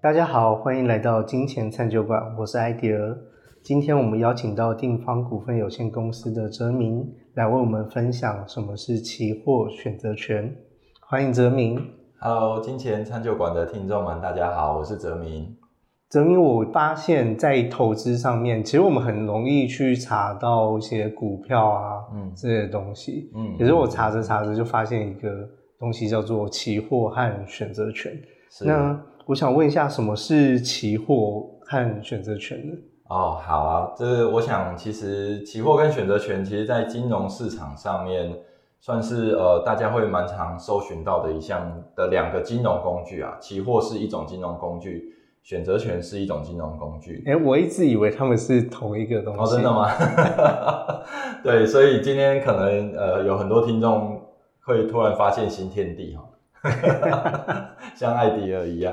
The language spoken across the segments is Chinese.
大家好，欢迎来到金钱餐酒馆，我是艾迪尔。今天我们邀请到定方股份有限公司的泽明来为我们分享什么是期货选择权。欢迎泽明。Hello，金钱餐酒馆的听众们，大家好，我是泽明。泽明，我发现，在投资上面，其实我们很容易去查到一些股票啊，嗯这些东西。嗯可是我查着查着就发现一个东西叫做期货和选择权。那我想问一下，什么是期货和选择权呢？哦，好啊，这我想其实期货跟选择权，其实在金融市场上面算是呃大家会蛮常搜寻到的一项的两个金融工具啊。期货是一种金融工具，选择权是一种金融工具。哎、我一直以为他们是同一个东西。哦，真的？吗？对，所以今天可能呃有很多听众会突然发现新天地哈，像艾迪尔一样。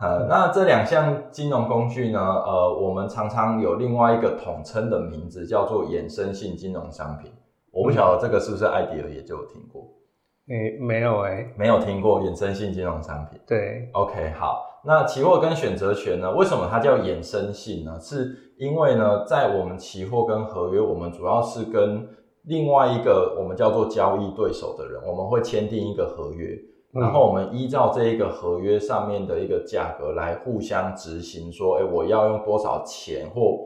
呃，那这两项金融工具呢，呃，我们常常有另外一个统称的名字，叫做衍生性金融商品。我不晓得这个是不是艾迪尔也就有听过，哎、没有哎、没有听过衍生性金融商品。对，OK，好，那期货跟选择权呢？为什么它叫衍生性呢？是因为呢，在我们期货跟合约，我们主要是跟另外一个我们叫做交易对手的人，我们会签订一个合约，嗯然后我们依照这一个合约上面的一个价格来互相执行，说，哎，我要用多少钱或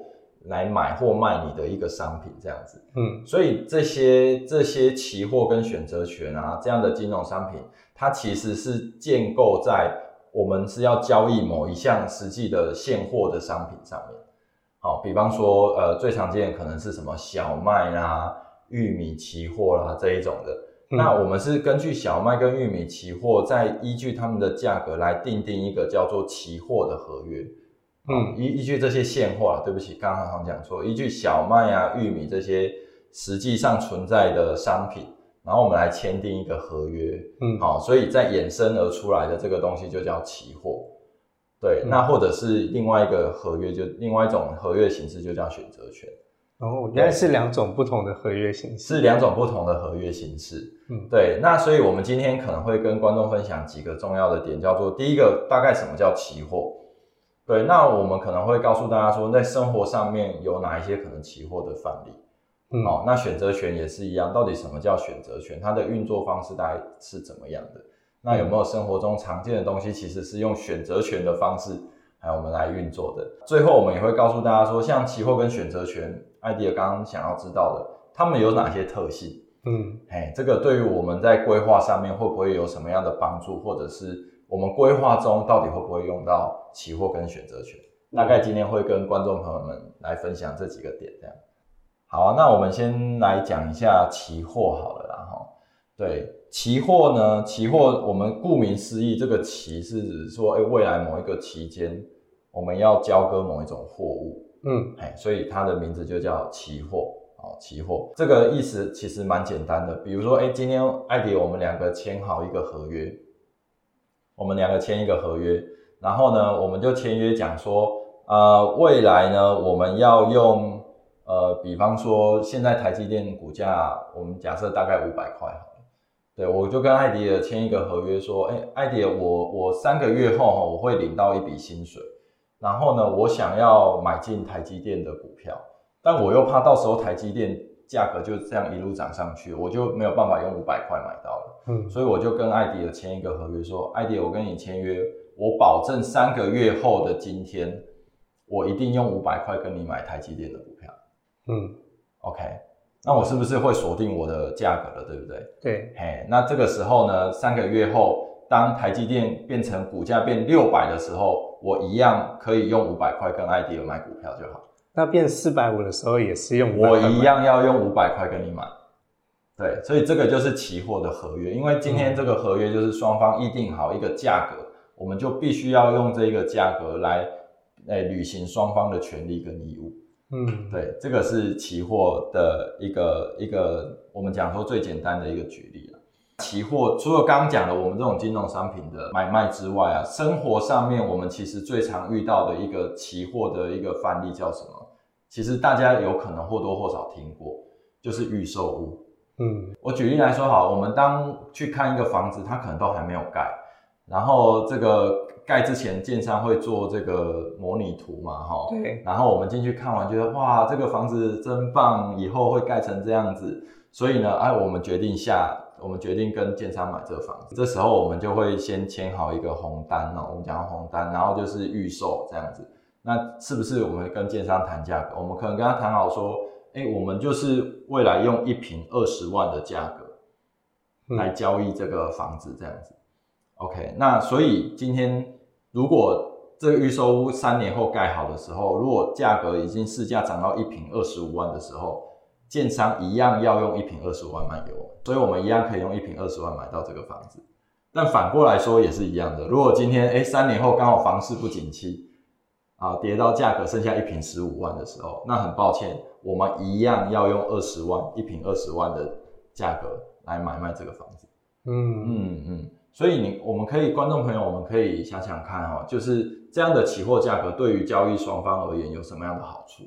来买或卖你的一个商品，这样子。嗯所以这些这些期货跟选择权啊，这样的金融商品，它其实是建构在我们是要交易某一项实际的现货的商品上面。好，比方说，呃，最常见的可能是什么小麦啦、玉米期货啦这一种的。嗯那我们是根据小麦跟玉米期货，再依据他们的价格来定定一个叫做期货的合约。嗯依依据这些现货啊，对不起，刚刚好像讲错，依据小麦啊、玉米这些实际上存在的商品，然后我们来签订一个合约，嗯，好，所以再衍生而出来的这个东西就叫期货。对，嗯那或者是另外一个合约，就另外一种合约形式就叫选择权，哦，原来是两种不同的合约形式。是两种不同的合约形式。嗯对，那所以我们今天可能会跟观众分享几个重要的点，叫做第一个，大概什么叫期货？对，那我们可能会告诉大家说，在生活上面有哪一些可能期货的范例。嗯，好、那选择权也是一样，到底什么叫选择权？它的运作方式大概是怎么样的？那有没有生活中常见的东西，其实是用选择权的方式，还有我们来运作的？最后，我们也会告诉大家说，像期货跟选择权，艾迪尔刚刚想要知道的，它们有哪些特性？嗯哎，这个对于我们在规划上面会不会有什么样的帮助，或者是我们规划中到底会不会用到期货跟选择权？大概今天会跟观众朋友们来分享这几个点，这样。好啊，那我们先来讲一下期货好了啦，哈。对，期货呢，期货我们顾名思义，这个期是指说，哎，未来某一个期间我们要交割某一种货物，嗯哎，所以它的名字就叫期货哦，期货这个意思其实蛮简单的。比如说，哎，今天艾迪我们两个签好一个合约，我们两个签一个合约，然后呢，我们就签约讲说，呃，未来呢，我们要用，呃，比方说现在台积电股价，我们假设大概五百块好了，对，我就跟艾迪尔签一个合约说，哎，艾迪尔，我我三个月后哈，我会领到一笔薪水。然后呢，我想要买进台积电的股票，但我又怕到时候台积电价格就这样一路涨上去，我就没有办法用五百块买到了，嗯所以我就跟艾迪尔签一个合约，说，艾迪尔，我跟你签约，我保证三个月后的今天，我一定用五百块跟你买台积电的股票嗯，，OK？那我是不是会锁定我的价格了，对不对？对，嘿，那这个时候呢，三个月后，当台积电变成股价变六百的时候，我一样可以用五百块跟艾迪尔买股票就好。那变四百五的时候也是用我一样要用五百块跟你买。对，所以这个就是期货的合约，因为今天这个合约就是双方议定好一个价格，我们就必须要用这个价格来，诶、履行双方的权利跟义务。嗯，对，这个是期货的一个一个我们讲说最简单的一个举例了。期货除了刚刚讲的我们这种金融商品的买卖之外啊，生活上面我们其实最常遇到的一个期货的一个范例叫什么？其实大家有可能或多或少听过，就是预售屋。嗯我举例来说好，我们当去看一个房子，它可能都还没有盖，然后这个盖之前，建商会做这个模拟图嘛，哈，对，然后我们进去看完，觉得哇，这个房子真棒，以后会盖成这样子，所以呢，哎，我们决定下，我们决定跟建商买这个房子，这时候我们就会先签好一个红单哦，我们讲红单，然后就是预售这样子，那是不是我们跟建商谈价格？我们可能跟他谈好说，哎，我们就是未来用一平二十万的价格嗯。来交易这个房子这样子。OK，那所以今天如果这个预售屋三年后盖好的时候，如果价格已经市价涨到一平二十五万的时候，建商一样要用一平二十五万卖给我们，所以我们一样可以用一平二十万买到这个房子。但反过来说也是一样的，如果今天哎三年后刚好房市不景气啊，跌到价格剩下一平十五万的时候，那很抱歉，我们一样要用二十万一平二十万的价格来买卖这个房子。嗯嗯嗯，所以你我们可以观众朋友，我们可以想想看哈、就是这样的期货价格对于交易双方而言有什么样的好处？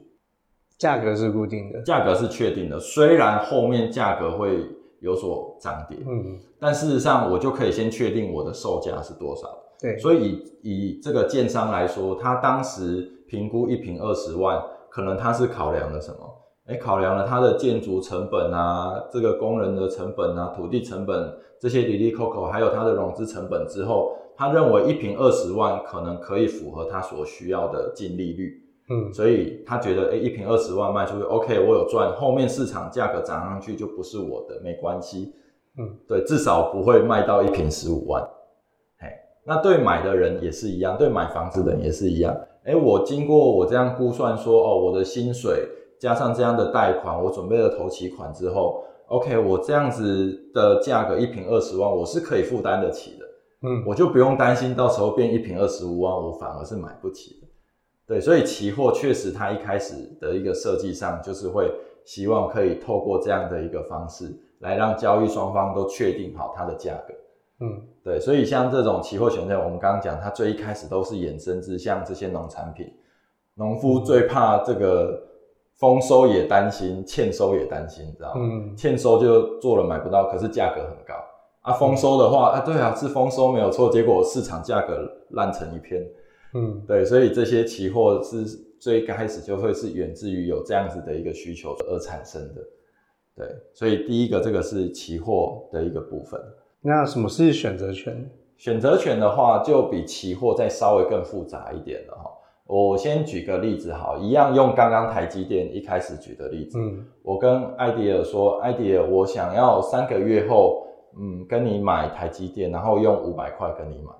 价格是固定的。价格是确定的，虽然后面价格会有所涨跌，嗯，但事实上我就可以先确定我的售价是多少。对，所以以以这个建商来说，他当时评估一平二十万，可能他是考量了什么？哎，考量了它的建筑成本啊，这个工人的成本啊，土地成本这些里里扣扣，还有它的融资成本之后，他认为一平二十万可能可以符合他所需要的净利率。嗯。所以他觉得，哎，一瓶二十万卖出去，OK，我有赚，后面市场价格涨上去就不是我的，没关系，嗯，对，至少不会卖到一瓶十五万，嘿，那对买的人也是一样，对买房子的人也是一样，哎，我经过我这样估算说，哦，我的薪水加上这样的贷款，我准备了头期款之后，OK，我这样子的价格一瓶二十万，我是可以负担得起的。嗯我就不用担心到时候变一瓶二十五万，我反而是买不起的。对，所以期货确实它一开始的一个设计上，就是会希望可以透过这样的一个方式，来让交易双方都确定好它的价格。嗯对，所以像这种期货权证，我们刚刚讲，它最一开始都是衍生自像这些农产品，农夫最怕这个丰收也担心，欠收也担心，你知道吗？嗯欠收就做了买不到，可是价格很高啊。丰收的话，啊，对啊，是丰收没有错，结果市场价格烂成一片。嗯对，所以这些期货是最开始就会是源自于有这样子的一个需求而产生的。对，所以第一个这个是期货的一个部分。那什么是选择权？选择权的话，就比期货再稍微更复杂一点了哈。我先举个例子好，一样用刚刚台积电一开始举的例子。嗯我跟艾迪尔说，艾迪尔，我想要三个月后，嗯，跟你买台积电，然后用五百块跟你买。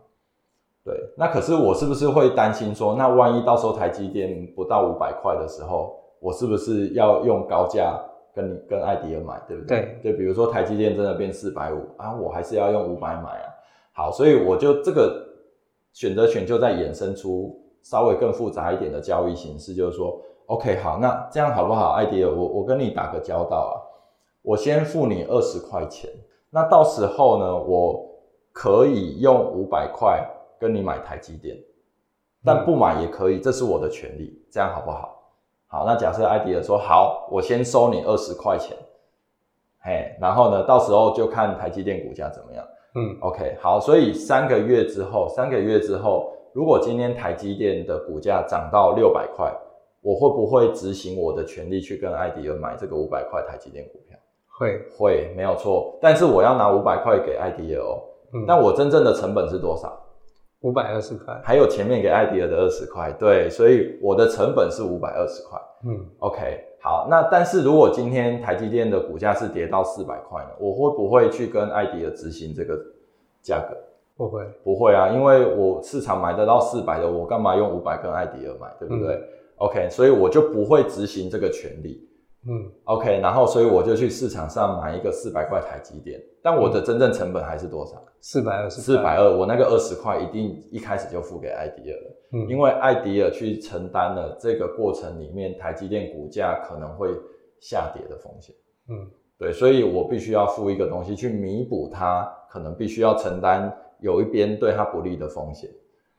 对，那可是我是不是会担心说，那万一到时候台积电不到五百块的时候，我是不是要用高价跟你跟艾迪尔买，对不对？对，对，比如说台积电真的变四百五啊，我还是要用五百买啊。好，所以我就这个选择权就在衍生出稍微更复杂一点的交易形式，就是说，OK，好，那这样好不好？艾迪尔，我我跟你打个交道啊，我先付你二十块钱，那到时候呢，我可以用五百块跟你买台积电，但不买也可以，这是我的权利，这样好不好？好，那假设艾迪尔说好，我先收你二十块钱，嘿，然后呢，到时候就看台积电股价怎么样。嗯 OK，好，所以三个月之后，三个月之后，如果今天台积电的股价涨到六百块，我会不会执行我的权利去跟艾迪尔买这个五百块台积电股票？会，会，没有错。但是我要拿五百块给艾迪尔哦，嗯，但我真正的成本是多少？五百二十块，还有前面给艾迪尔的二十块，对，所以我的成本是五百二十块。嗯 OK，好，那但是如果今天台积电的股价是跌到四百块呢，我会不会去跟艾迪尔执行这个价格？不会，不会啊，因为我市场买得到四百的，我干嘛用五百跟艾迪尔买，对不对、o k 所以我就不会执行这个权利。嗯 OK，然后所以我就去市场上买一个四百块台积电，但我的真正成本还是多少？四百二十，四百二，我那个二十块一定一开始就付给艾迪尔了。嗯，因为艾迪尔去承担了这个过程里面台积电股价可能会下跌的风险。嗯对，所以我必须要付一个东西去弥补它可能必须要承担有一边对他不利的风险。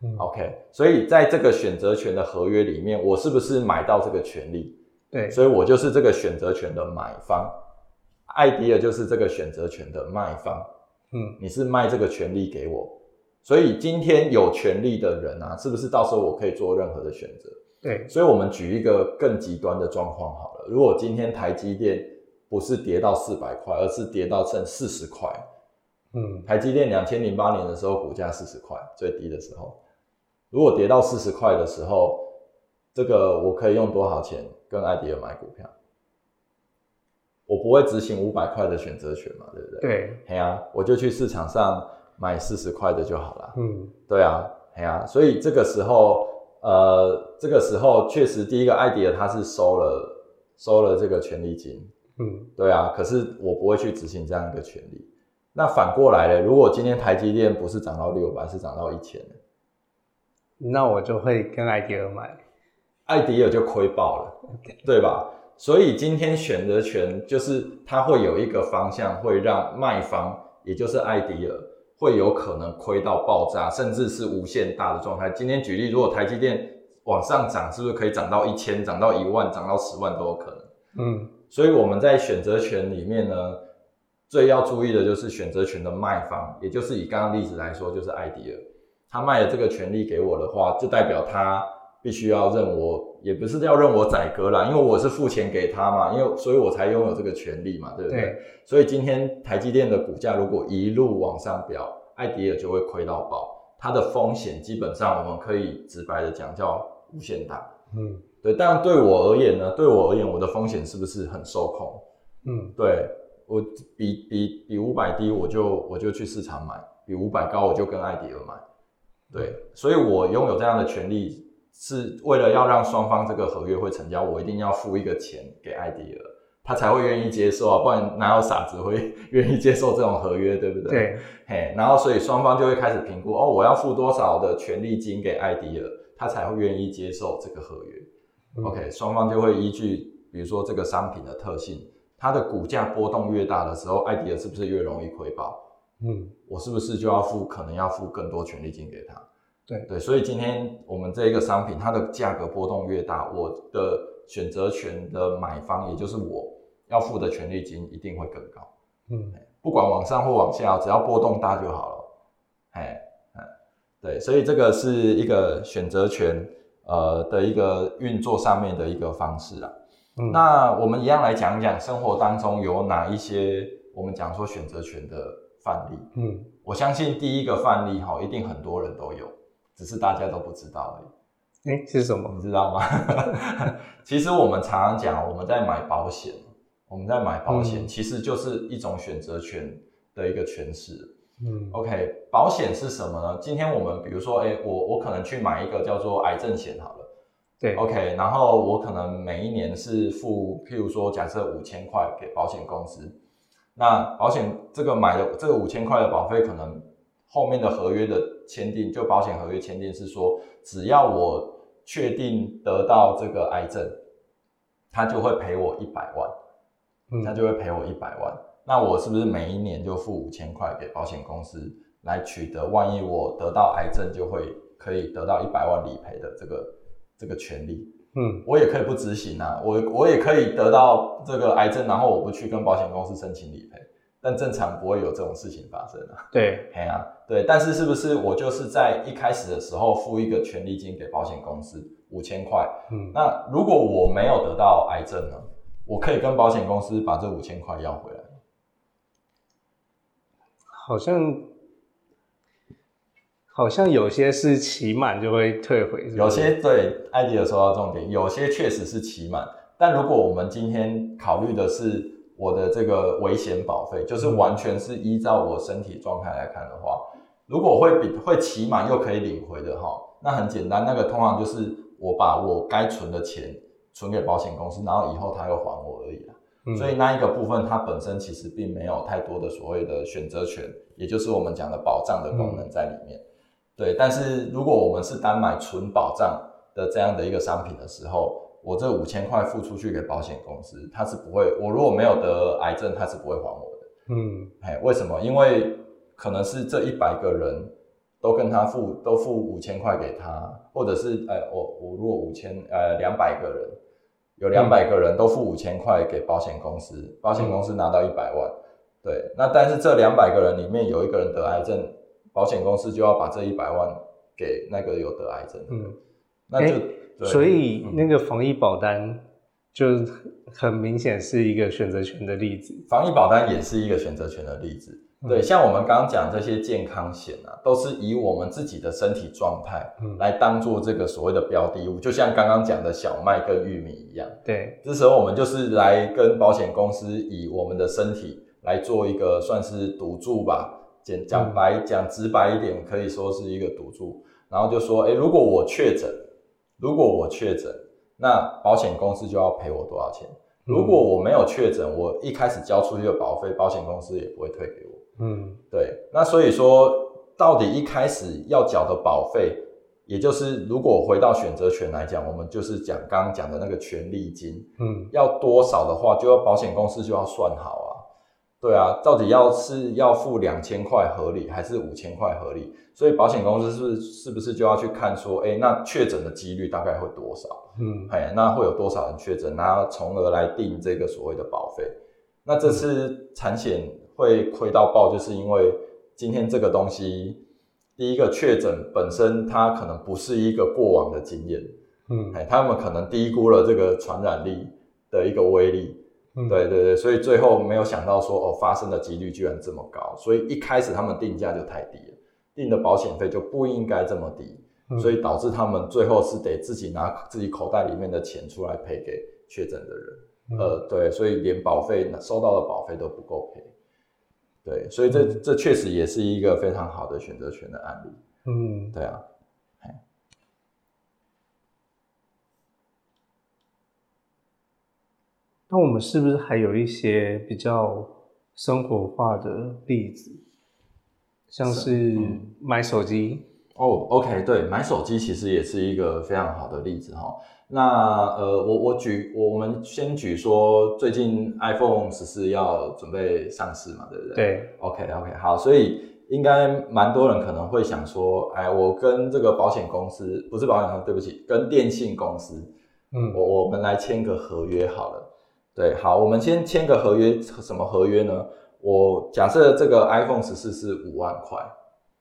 嗯 OK，所以在这个选择权的合约里面，我是不是买到这个权利？对，所以我就是这个选择权的买方，艾迪尔就是这个选择权的卖方。嗯，你是卖这个权利给我，所以今天有权利的人啊，是不是到时候我可以做任何的选择？对，所以我们举一个更极端的状况好了，如果今天台积电不是跌到四百块，而是跌到剩四十块，嗯，台积电两千零八年的时候股价四十块最低的时候，如果跌到四十块的时候，这个我可以用多少钱跟艾迪尔买股票？我不会执行五百块的选择权嘛，对不对？对，嘿啊，我就去市场上买四十块的就好了。嗯，对啊，嘿啊，所以这个时候，呃，这个时候确实第一个艾迪尔他是收了收了这个权利金，嗯，对啊，可是我不会去执行这样一个权利。那反过来呢？如果今天台积电不是涨到六百，是涨到一千，那我就会跟艾迪尔买。艾迪尔就亏爆了，对吧？所以今天选择权就是它会有一个方向，会让卖方，也就是艾迪尔，会有可能亏到爆炸，甚至是无限大的状态。今天举例，如果台积电往上涨，是不是可以涨到一千、涨到一万、涨到十万都有可能？嗯，所以我们在选择权里面呢，最要注意的就是选择权的卖方，也就是以刚刚例子来说，就是艾迪尔，他卖了这个权利给我的话，就代表他。必须要认我，也不是要认我宰割啦，因为我是付钱给他嘛，因为所以我才拥有这个权利嘛，对不对？对。所以今天台积电的股价如果一路往上飙，艾迪尔就会亏到爆，它的风险基本上我们可以直白的讲叫无限大。嗯，对。但对我而言呢，对我而言，我的风险是不是很受控？嗯，对我比比比五百低，我就我就去市场买；比五百高，我就跟艾迪尔买。对，所以我拥有这样的权利。是为了要让双方这个合约会成交，我一定要付一个钱给艾迪尔，他才会愿意接受啊，不然哪有傻子会 愿意接受这种合约，对不对？对，嘿，然后所以双方就会开始评估，哦，我要付多少的权利金给艾迪尔，他才会愿意接受这个合约。OK，双方就会依据，比如说这个商品的特性，它的股价波动越大的时候，艾迪尔是不是越容易亏爆？嗯，我是不是就要付，可能要付更多权利金给他？对对，所以今天我们这一个商品，它的价格波动越大，我的选择权的买方，也就是我要付的权利金一定会更高。嗯，不管往上或往下，只要波动大就好了。哎，对，所以这个是一个选择权呃的一个运作上面的一个方式啊。嗯，那我们一样来讲讲生活当中有哪一些我们讲说选择权的范例。嗯，我相信第一个范例哈，一定很多人都有。只是大家都不知道而已。哎，是什么？你知道吗？其实我们常常讲，我们在买保险，我们在买保险，其实就是一种选择权的一个诠释。嗯，OK，保险是什么呢？今天我们比如说，哎，我我可能去买一个叫做癌症险好了。对，OK，然后我可能每一年是付，譬如说假设五千块给保险公司，那保险这个买的这个五千块的保费可能。后面的合约的签订，就保险合约签订是说，只要我确定得到这个癌症，他就会赔我一百万，嗯，他就会赔我一百万。那我是不是每一年就付五千块给保险公司来取得？万一我得到癌症，就会可以得到一百万理赔的这个这个权利。嗯，我也可以不执行啊，我我也可以得到这个癌症，然后我不去跟保险公司申请理赔。但正常不会有这种事情发生啊。对，哎呀，对，但是是不是我就是在一开始的时候付一个权利金给保险公司五千块？嗯，那如果我没有得到癌症呢？我可以跟保险公司把这五千块要回来好像好像有些是期满就会退回，有些对艾迪尔说到重点，有些确实是期满。但如果我们今天考虑的是。我的这个危险保费就是完全是依照我身体状态来看的话，如果会比会期满又可以领回的哈，那很简单，那个通常就是我把我该存的钱存给保险公司，然后以后他又还我而已啦。所以那一个部分它本身其实并没有太多的所谓的选择权，也就是我们讲的保障的功能在里面。对，但是如果我们是单买纯保障的这样的一个商品的时候，我这五千块付出去给保险公司，他是不会。我如果没有得癌症，他是不会还我的。嗯，哎，为什么？因为可能是这一百个人都跟他付，都付五千块给他，或者是哎，我我如果五千呃两百个人，有两百个人都付五千块给保险公司，保险公司拿到一百万。对，那但是这两百个人里面有一个人得癌症，保险公司就要把这一百万给那个有得癌症的人。嗯，那就、所以嗯那个防疫保单就很明显是一个选择权的例子。防疫保单也是一个选择权的例子。嗯对，像我们刚刚讲这些健康险啊，都是以我们自己的身体状态嗯，来当做这个所谓的标的物，就像刚刚讲的小麦跟玉米一样。对，这时候我们就是来跟保险公司以我们的身体来做一个算是赌注吧，讲讲白讲直白一点，可以说是一个赌注。然后就说，哎，如果我确诊，如果我确诊，那保险公司就要赔我多少钱？如果我没有确诊，我一开始交出去的保费，保险公司也不会退给我。嗯对，那所以说，到底一开始要缴的保费，也就是如果回到选择权来讲，我们就是讲刚刚讲的那个权利金，嗯要多少的话，就要保险公司就要算好啊。对啊，到底要是要付两千块合理，还是五千块合理？所以保险公司是不是是不是就要去看说，哎，那确诊的几率大概会多少？嗯哎，那会有多少人确诊，然后从而来定这个所谓的保费。那这次产险会亏到爆，就是因为今天这个东西，第一个确诊本身它可能不是一个过往的经验，嗯哎，他们可能低估了这个传染力的一个威力，嗯，对对对，所以最后没有想到说哦发生的几率居然这么高，所以一开始他们定价就太低了，定的保险费就不应该这么低。嗯。所以导致他们最后是得自己拿自己口袋里面的钱出来赔给确诊的人，嗯。呃，对，所以连保费收到的保费都不够赔，对，所以这嗯。这确实也是一个非常好的选择权的案例，嗯。对啊，那我们是不是还有一些比较生活化的例子，像是嗯买手机？哦，OK，对，买手机其实也是一个非常好的例子哈。那呃，我我举我我们先举说，最近 iPhone 十四要准备上市嘛，对不对？对，OK OK 好，所以应该蛮多人可能会想说，哎，我跟这个保险公司不是保险公司，对不起，跟电信公司，嗯我我们来签个合约好了。对，好，我们先签个合约，什么合约呢？我假设这个 iPhone 十四是五万块，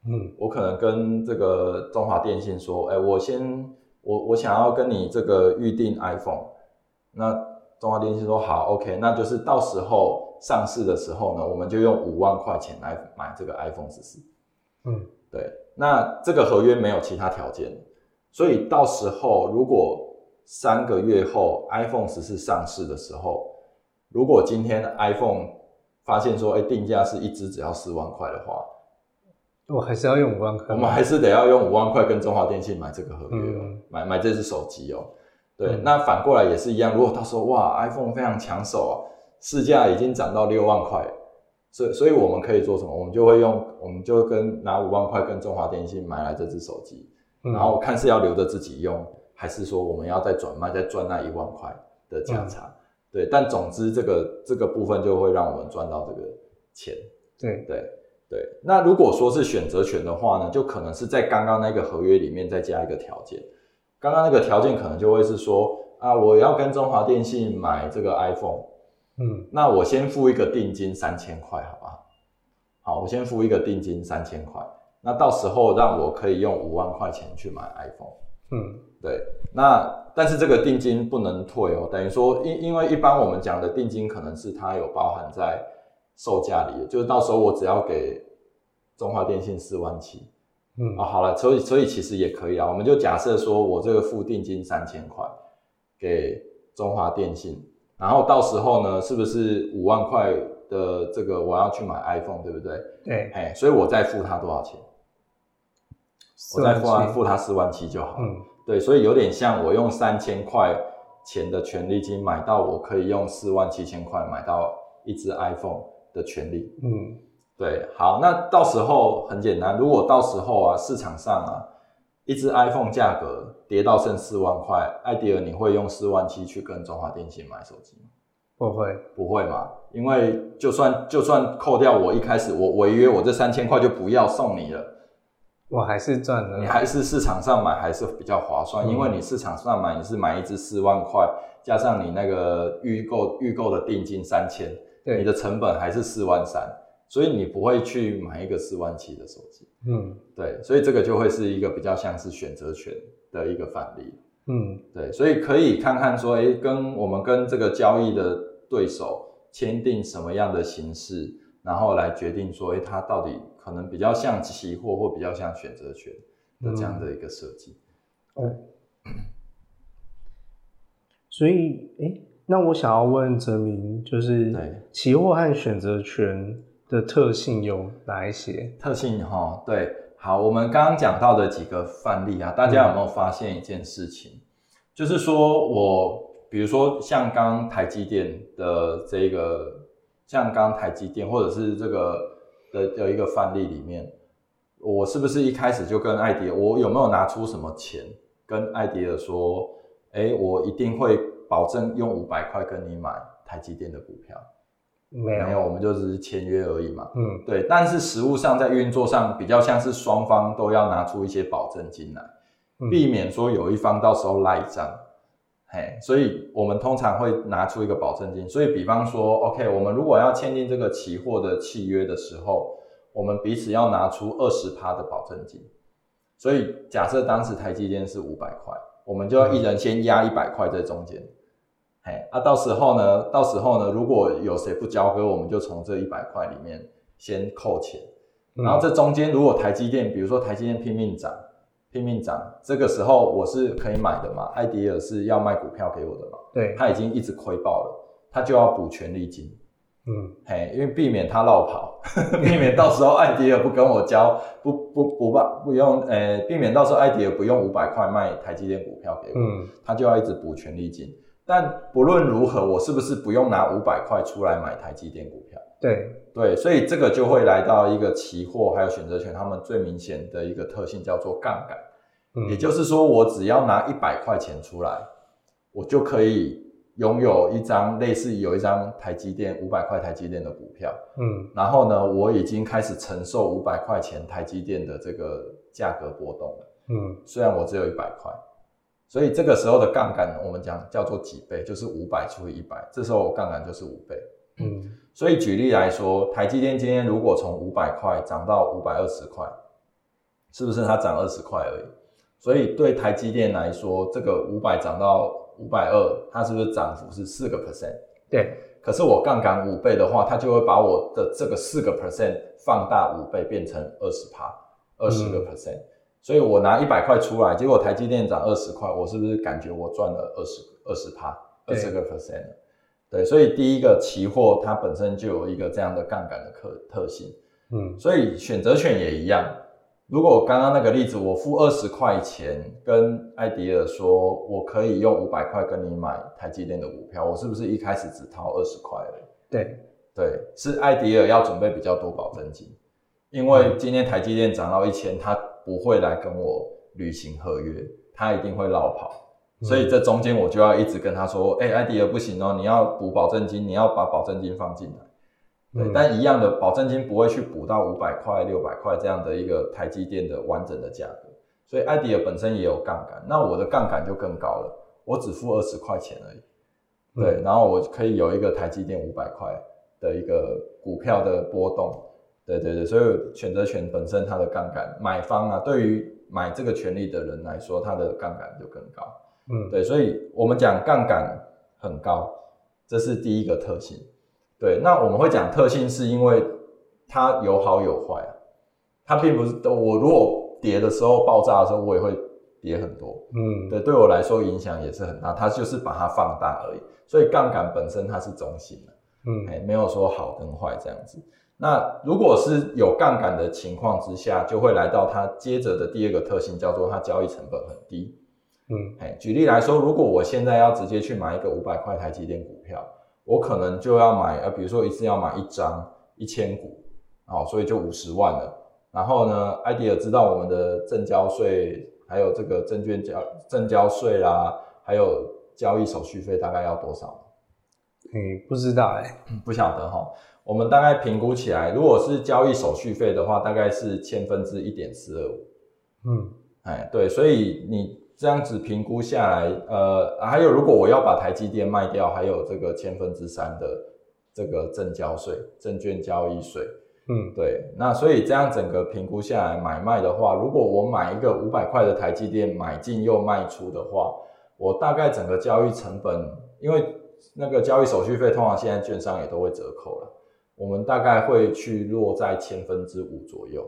嗯我可能跟这个中华电信说，哎，我先我我想要跟你这个预定 iPhone，那中华电信说好，OK，那就是到时候上市的时候呢，我们就用五万块钱来买这个 iPhone 十四。嗯对，那这个合约没有其他条件，所以到时候如果三个月后 iPhone 十四上市的时候，如果今天 iPhone 发现说，哎，定价是一只只要四万块的话，我还是要用五万块。我们还是得要用五万块跟中华电信买这个合约哦，嗯买买这只手机哦。对，嗯那反过来也是一样，如果到时候哇，iPhone 非常抢手啊，市价已经涨到六万块，所以所以我们可以做什么？我们就会用，我们就跟拿五万块跟中华电信买来这只手机，嗯然后看是要留着自己用，还是说我们要再转卖，再赚那一万块的价差。嗯对，但总之这个这个部分就会让我们赚到这个钱。对，对对，那如果说是选择权的话呢，就可能是在刚刚那个合约里面再加一个条件。刚刚那个条件可能就会是说啊，我要跟中华电信买这个 iPhone，嗯那我先付一个定金三千块，好吧好？好，我先付一个定金三千块，那到时候让我可以用五万块钱去买 iPhone。嗯对，那但是这个定金不能退哦，等于说因因为一般我们讲的定金可能是它有包含在售价里的，就是到时候我只要给中华电信四万七嗯啊，好了，所以所以其实也可以啊，我们就假设说我这个付定金三千块给中华电信，然后到时候呢，是不是五万块的这个我要去买 iPhone，对不对？对，哎，所以我再付他多少钱？我再付他付他四万七就好了。嗯对，所以有点像我用三千块钱的权利金买到我可以用四万七千块买到一只 iPhone 的权利。嗯对，好，那到时候很简单，如果到时候啊市场上啊一只 iPhone 价格跌到剩四万块，艾迪尔你会用四万七去跟中华电信买手机吗？不会，不会嘛，因为就算就算扣掉我一开始我违约，我这三千块就不要送你了。我还是赚了。你还是市场上买还是比较划算，嗯因为你市场上买你是买一只四万块加上你那个预购预购的定金三千，对你的成本还是四万三，所以你不会去买一个四万七的手机。嗯对，所以这个就会是一个比较像是选择权的一个范例。嗯对，所以可以看看说，诶，跟我们跟这个交易的对手签订什么样的形式，然后来决定说，诶，它到底可能比较像期货或比较像选择权的这样的一个设计。哦，所以诶，那我想要问泽明，就是对期货和选择权的特性有哪一些？特性哈，对，好，我们刚刚讲到的几个范例啊，大家有没有发现一件事情？就是说我比如说像刚刚台积电的这个，像刚刚台积电或者是这个的有一个范例里面，我是不是一开始就跟艾迪，我有没有拿出什么钱跟艾迪尔说，哎，我一定会保证用五百块跟你买台积电的股票？没有，没有，我们就只是签约而已嘛。嗯对，但是实物上在运作上比较像是双方都要拿出一些保证金来，嗯避免说有一方到时候赖账。嘿，所以我们通常会拿出一个保证金。所以比方说，OK，我们如果要签订这个期货的契约的时候，我们彼此要拿出二十趴的保证金。所以假设当时台积电是五百块，我们就要一人先压一百块在中间。嘿，啊，到时候呢，到时候呢，如果有谁不交割，我们就从这一百块里面先扣钱。嗯然后这中间如果台积电，比如说台积电拼命涨，拼命涨，这个时候我是可以买的嘛？艾迪尔是要卖股票给我的嘛？对，他已经一直亏爆了，他就要补权利金，嗯嘿，因为避免他绕跑，避免到时候艾迪尔不跟我交，不不不把不用，呃，避免到时候艾迪尔不用五百块卖台积电股票给我，嗯他就要一直补权利金。但不论如何，我是不是不用拿五百块出来买台积电股票？对，对，所以这个就会来到一个期货还有选择权，他们最明显的一个特性叫做杠杆。嗯也就是说，我只要拿一百块钱出来，我就可以拥有一张类似有一张台积电五百块台积电的股票，嗯然后呢，我已经开始承受五百块钱台积电的这个价格波动了。嗯虽然我只有一百块，所以这个时候的杠杆我们讲叫做几倍，就是五百除以一百，这时候我杠杆就是五倍。嗯所以举例来说，台积电今天如果从五百块涨到五百二十块，是不是它涨二十块而已？所以对台积电来说，这个五百涨到五百二，它是不是涨幅是四个 percent？对，可是我杠杆五倍的话，它就会把我的这个四个 percent 放大五倍，变成二十趴，二十个 percent。所以我拿一百块出来，结果台积电涨二十块，我是不是感觉我赚了二十二十趴，二十个 percent？对，所以第一个期货它本身就有一个这样的杠杆的特特性，嗯所以选择权也一样。如果我刚刚那个例子，我付二十块钱跟艾迪尔说，我可以用五百块跟你买台积电的股票，我是不是一开始只掏二十块而已？对，对，是艾迪尔要准备比较多保证金，因为今天台积电涨到一千，他不会来跟我履行合约，他一定会绕跑，所以这中间我就要一直跟他说，哎、艾迪尔不行哦，你要补保证金，你要把保证金放进来。对，嗯。但一样的保证金不会去补到五百块、六百块这样的一个台积电的完整的价格，所以艾迪尔本身也有杠杆，那我的杠杆就更高了，我只付二十块钱而已。对，嗯。然后我可以有一个台积电五百块的一个股票的波动，对对对，所以选择权本身它的杠杆，买方啊，对于买这个权利的人来说，它的杠杆就更高。嗯对，所以我们讲杠杆很高，这是第一个特性。对，那我们会讲特性，是因为它有好有坏啊。它并不是我如果跌的时候爆炸的时候，我也会跌很多。嗯对，对我来说影响也是很大。它就是把它放大而已。所以杠杆本身它是中性的，嗯哎，没有说好跟坏这样子。那如果是有杠杆的情况之下，就会来到它接着的第二个特性，叫做它交易成本很低。嗯哎，举例来说，如果我现在要直接去买一个五百块台积电股票，我可能就要买呃，比如说一次要买一张一千股，好，所以就五十万了。然后呢，艾迪尔知道我们的证交税，还有这个证券交证交税啦，还有交易手续费大概要多少吗？你不知道哎，不晓得哈。我们大概评估起来，如果是交易手续费的话，大概是千分之一点四二五。嗯。哎，对，所以你这样子评估下来，呃，还有如果我要把台积电卖掉，还有这个千分之三的这个证交税、证券交易税，嗯，对，那所以这样整个评估下来买卖的话，如果我买一个五百块的台积电买进又卖出的话，我大概整个交易成本，因为那个交易手续费通常现在券商也都会折扣了，我们大概会去落在千分之五左右，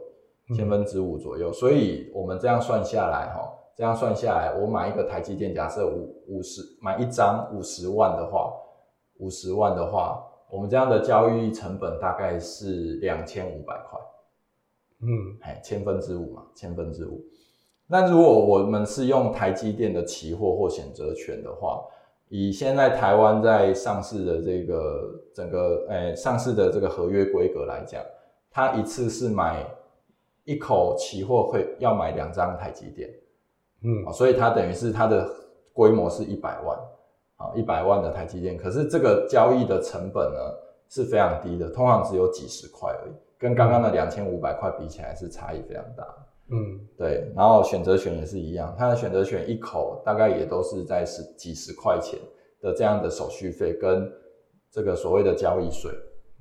千分之五左右，所以我们这样算下来哈。这样算下来，我买一个台积电，假设五五十买一张五十万的话，五十万的话，我们这样的交易成本大概是两千五百块。嗯，哎，千分之五嘛，千分之五。那如果我们是用台积电的期货或选择权的话，以现在台湾在上市的这个整个哎上市的这个合约规格来讲，它一次是买一口期货会要买两张台积电。嗯，所以它等于是它的规模是一百万，啊，一百万的台积电，可是这个交易的成本呢是非常低的，通常只有几十块而已，跟刚刚的两千五百块比起来是差异非常大。嗯，对，然后选择权也是一样，它的选择权一口大概也都是在十几十块钱的这样的手续费跟这个所谓的交易税。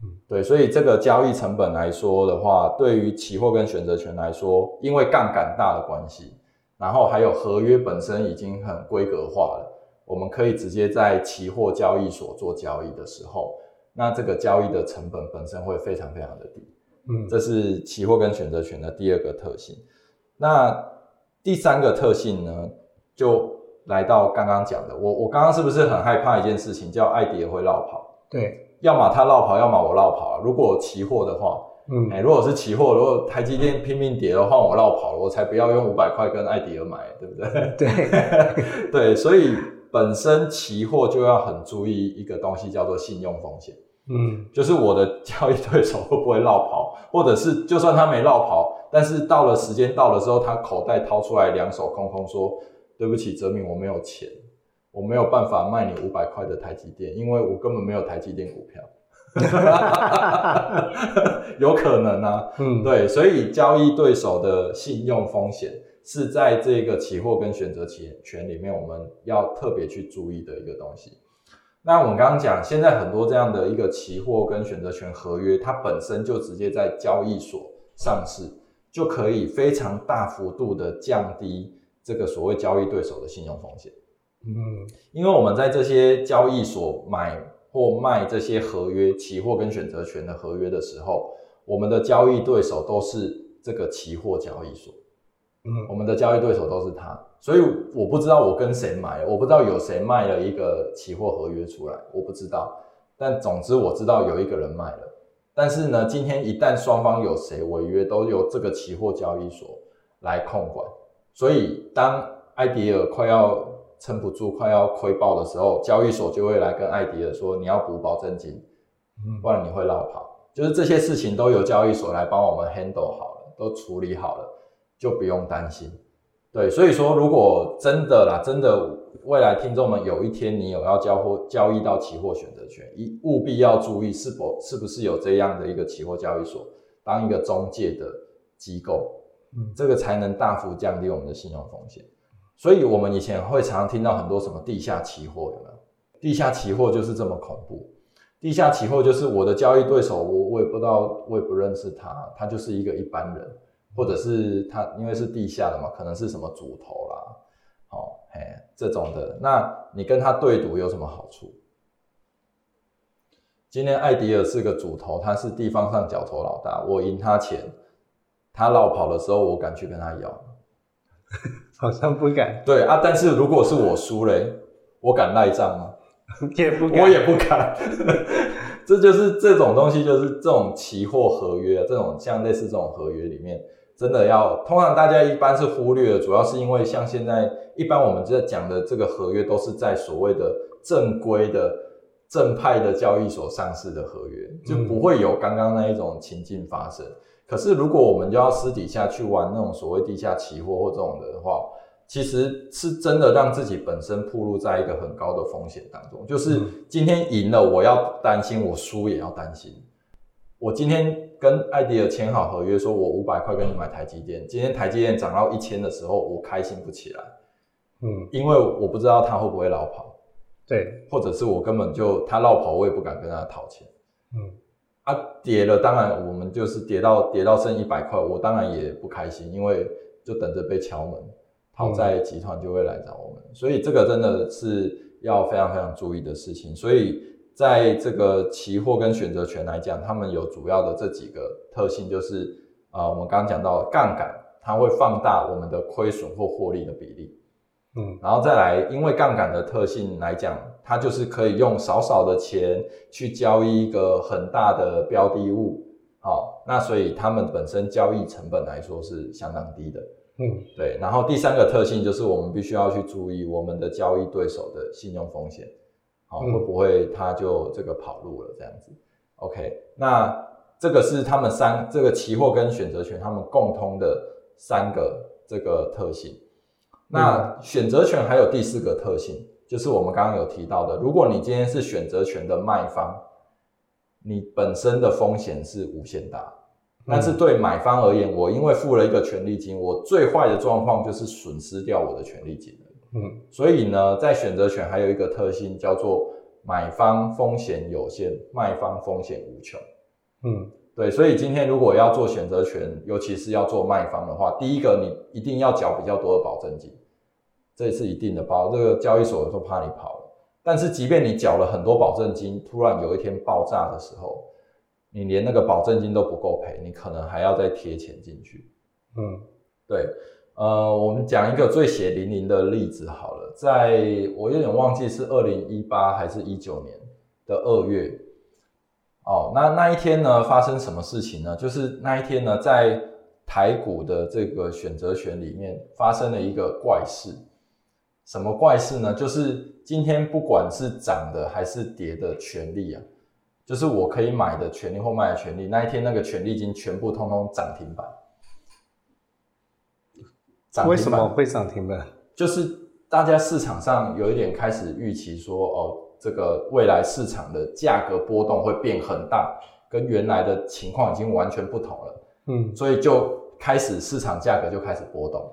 嗯，对，所以这个交易成本来说的话，对于期货跟选择权来说，因为杠杆大的关系。然后还有合约本身已经很规格化了，我们可以直接在期货交易所做交易的时候，那这个交易的成本本身会非常非常的低。嗯，这是期货跟选择权的第二个特性。那第三个特性呢，就来到刚刚讲的，我我刚刚是不是很害怕一件事情，叫艾迪会绕跑？对，要么他绕跑，要么我绕跑。如果期货的话。嗯，哎，如果是期货，如果台积电拼命跌的话，我绕跑了，我才不要用五百块跟艾迪尔买，对不对？对，对，所以本身期货就要很注意一个东西，叫做信用风险。嗯，就是我的交易对手会不会绕跑，或者是就算他没绕跑，但是到了时间到了之后，他口袋掏出来两手空空，说对不起，泽明，我没有钱，我没有办法卖你五百块的台积电，因为我根本没有台积电股票。有可能啊，嗯，对，所以交易对手的信用风险是在这个期货跟选择权权里面，我们要特别去注意的一个东西。那我们刚刚讲，现在很多这样的一个期货跟选择权合约，它本身就直接在交易所上市，就可以非常大幅度的降低这个所谓交易对手的信用风险。嗯，因为我们在这些交易所买。或卖这些合约、期货跟选择权的合约的时候，我们的交易对手都是这个期货交易所。嗯，我们的交易对手都是他，所以我不知道我跟谁买，我不知道有谁卖了一个期货合约出来，我不知道。但总之我知道有一个人卖了。但是呢，今天一旦双方有谁违约，都由这个期货交易所来控管。所以当艾迪尔快要撑不住，快要亏爆的时候，交易所就会来跟艾迪尔说：“你要补保证金，不然你会落跑。”就是这些事情都由交易所来帮我们 handle 好了，都处理好了，就不用担心。对，所以说如果真的啦，真的未来听众们有一天你有要交货交易到期货选择权，一务必要注意是否是不是有这样的一个期货交易所当一个中介的机构，嗯，这个才能大幅降低我们的信用风险。所以，我们以前会常常听到很多什么地下期货，有没有？地下期货就是这么恐怖。地下期货就是我的交易对手，我我也不知道，我也不认识他，他就是一个一般人，或者是他因为是地下的嘛，可能是什么主头啦，好，嘿，这种的。那你跟他对赌有什么好处？今天艾迪尔是个主头，他是地方上角头老大，我赢他钱，他绕跑的时候，我敢去跟他要。好像不敢。对啊，但是如果是我输嘞，我敢赖账吗？也不，我也不敢。这就是这种东西，就是这种期货合约，这种像类似这种合约里面，真的要通常大家一般是忽略的，主要是因为像现在一般我们在讲的这个合约，都是在所谓的正规的正派的交易所上市的合约，就不会有刚刚那一种情境发生。可是，如果我们就要私底下去玩那种所谓地下期货或这种的话，其实是真的让自己本身暴露在一个很高的风险当中。就是今天赢了，我要担心；我输也要担心。我今天跟艾迪尔签好合约，说我五百块跟你买台积电，今天台积电涨到一千的时候，我开心不起来。嗯，因为我不知道他会不会绕跑，对，或者是我根本就他绕跑，我也不敢跟他讨钱，嗯，啊，跌了，当然我们就是跌到跌到剩一百块，我当然也不开心，因为就等着被敲门，讨债集团就会来找我们，所以这个真的是要非常非常注意的事情，所以在这个期货跟选择权来讲，他们有主要的这几个特性，就是啊，我们刚刚讲到杠杆，它会放大我们的亏损或获利的比例。嗯，然后再来，因为杠杆的特性来讲，它就是可以用少少的钱去交易一个很大的标的物，好，那所以他们本身交易成本来说是相当低的。嗯，对。然后第三个特性就是我们必须要去注意我们的交易对手的信用风险，好，会不会他就这个跑路了这样子？OK，那这个是他们三这个期货跟选择权他们共通的三个这个特性。那选择权还有第四个特性，就是我们刚刚有提到的，如果你今天是选择权的卖方，你本身的风险是无限大，但是对买方而言，我因为付了一个权利金，我最坏的状况就是损失掉我的权利金嗯，所以呢，在选择权还有一个特性叫做买方风险有限，卖方风险无穷。嗯。对，所以今天如果要做选择权，尤其是要做卖方的话，第一个你一定要缴比较多的保证金，这是一定的，保这个交易所都怕你跑了。但是即便你缴了很多保证金，突然有一天爆炸的时候，你连那个保证金都不够赔，你可能还要再贴钱进去。嗯，对，呃，我们讲一个最血淋淋的例子好了，在我有点忘记是二零一八还是一九年的二月。哦，那那一天呢，发生什么事情呢？就是那一天呢，在台股的这个选择权里面发生了一个怪事。什么怪事呢？就是今天不管是涨的还是跌的权利啊，就是我可以买的权利或卖的权利，那一天那个权利金全部通通涨停板。为什么会涨停板？就是大家市场上有一点开始预期说，哦。这个未来市场的价格波动会变很大，跟原来的情况已经完全不同了。嗯，所以就开始市场价格就开始波动，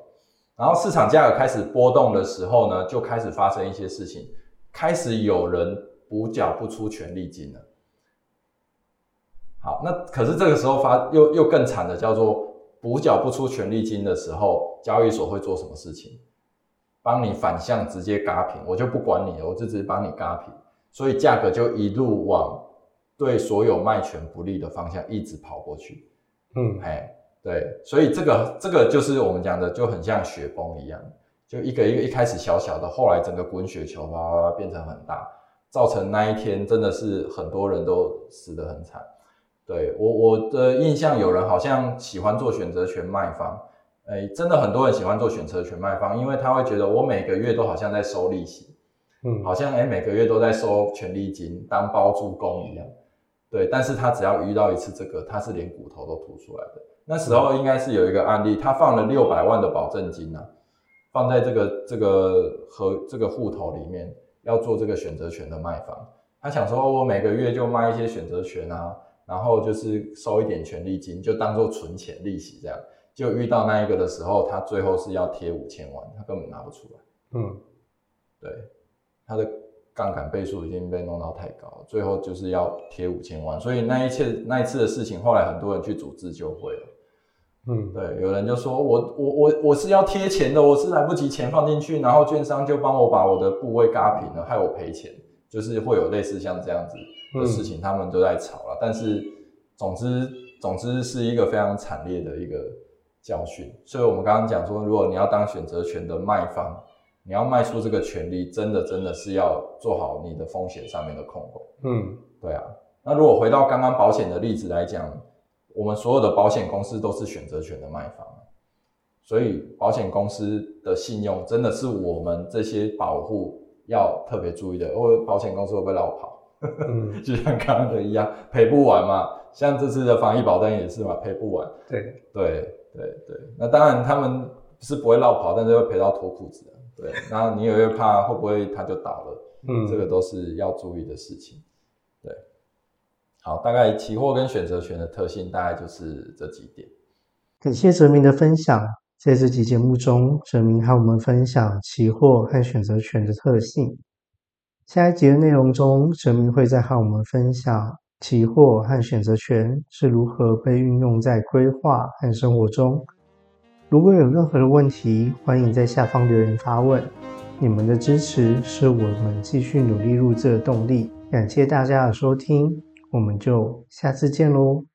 然后市场价格开始波动的时候呢，就开始发生一些事情，开始有人补缴不出权利金了。好，那可是这个时候发又又更惨的，叫做补缴不出权利金的时候，交易所会做什么事情？帮你反向直接嘎平，我就不管你了，我就直接帮你嘎平。所以价格就一路往对所有卖权不利的方向一直跑过去，嗯，哎，对，所以这个这个就是我们讲的，就很像雪崩一样，就一个一个一开始小小的，后来整个滚雪球啪啪啪变成很大，造成那一天真的是很多人都死得很惨。对我我的印象，有人好像喜欢做选择权卖方，哎，真的很多人喜欢做选择权卖方，因为他会觉得我每个月都好像在收利息。嗯，好像哎，每个月都在收权利金，当包租公一样，对。但是他只要遇到一次这个，他是连骨头都吐出来的。那时候应该是有一个案例，他放了六百万的保证金啊，放在这个这个和这个户头里面，要做这个选择权的卖方。他想说，我每个月就卖一些选择权啊，然后就是收一点权利金，就当做存钱利息这样。就遇到那一个的时候，他最后是要贴五千万，他根本拿不出来。嗯，对。他的杠杆倍数已经被弄到太高，最后就是要贴五千万，所以那一切那一次的事情，后来很多人去组织就会了。嗯，对，有人就说我我我我是要贴钱的，我是来不及钱放进去，然后券商就帮我把我的部位嘎平了，害我赔钱，就是会有类似像这样子的事情，他们都在吵了。但是总之总之是一个非常惨烈的一个教训，所以我们刚刚讲说，如果你要当选择权的卖方。你要卖出这个权利，真的真的是要做好你的风险上面的控管。嗯，对啊。那如果回到刚刚保险的例子来讲，我们所有的保险公司都是选择权的卖方，所以保险公司的信用真的是我们这些保护要特别注意的。因为保险公司会不会绕跑？嗯，就像刚刚的一样，赔不完嘛。像这次的防疫保单也是嘛，赔不完。对对对对。那当然他们是不会绕跑，但是会赔到脱裤子的。对，然后你也会怕会不会他就倒了，嗯，这个都是要注意的事情。对，好，大概期货跟选择权的特性大概就是这几点。感谢泽明的分享。在这集节目中，哲明和我们分享期货和选择权的特性。下一集的内容中，哲明会再和我们分享期货和选择权是如何被运用在规划和生活中。如果有任何的问题，欢迎在下方留言发问。你们的支持是我们继续努力录制的动力。感谢大家的收听，我们就下次见喽。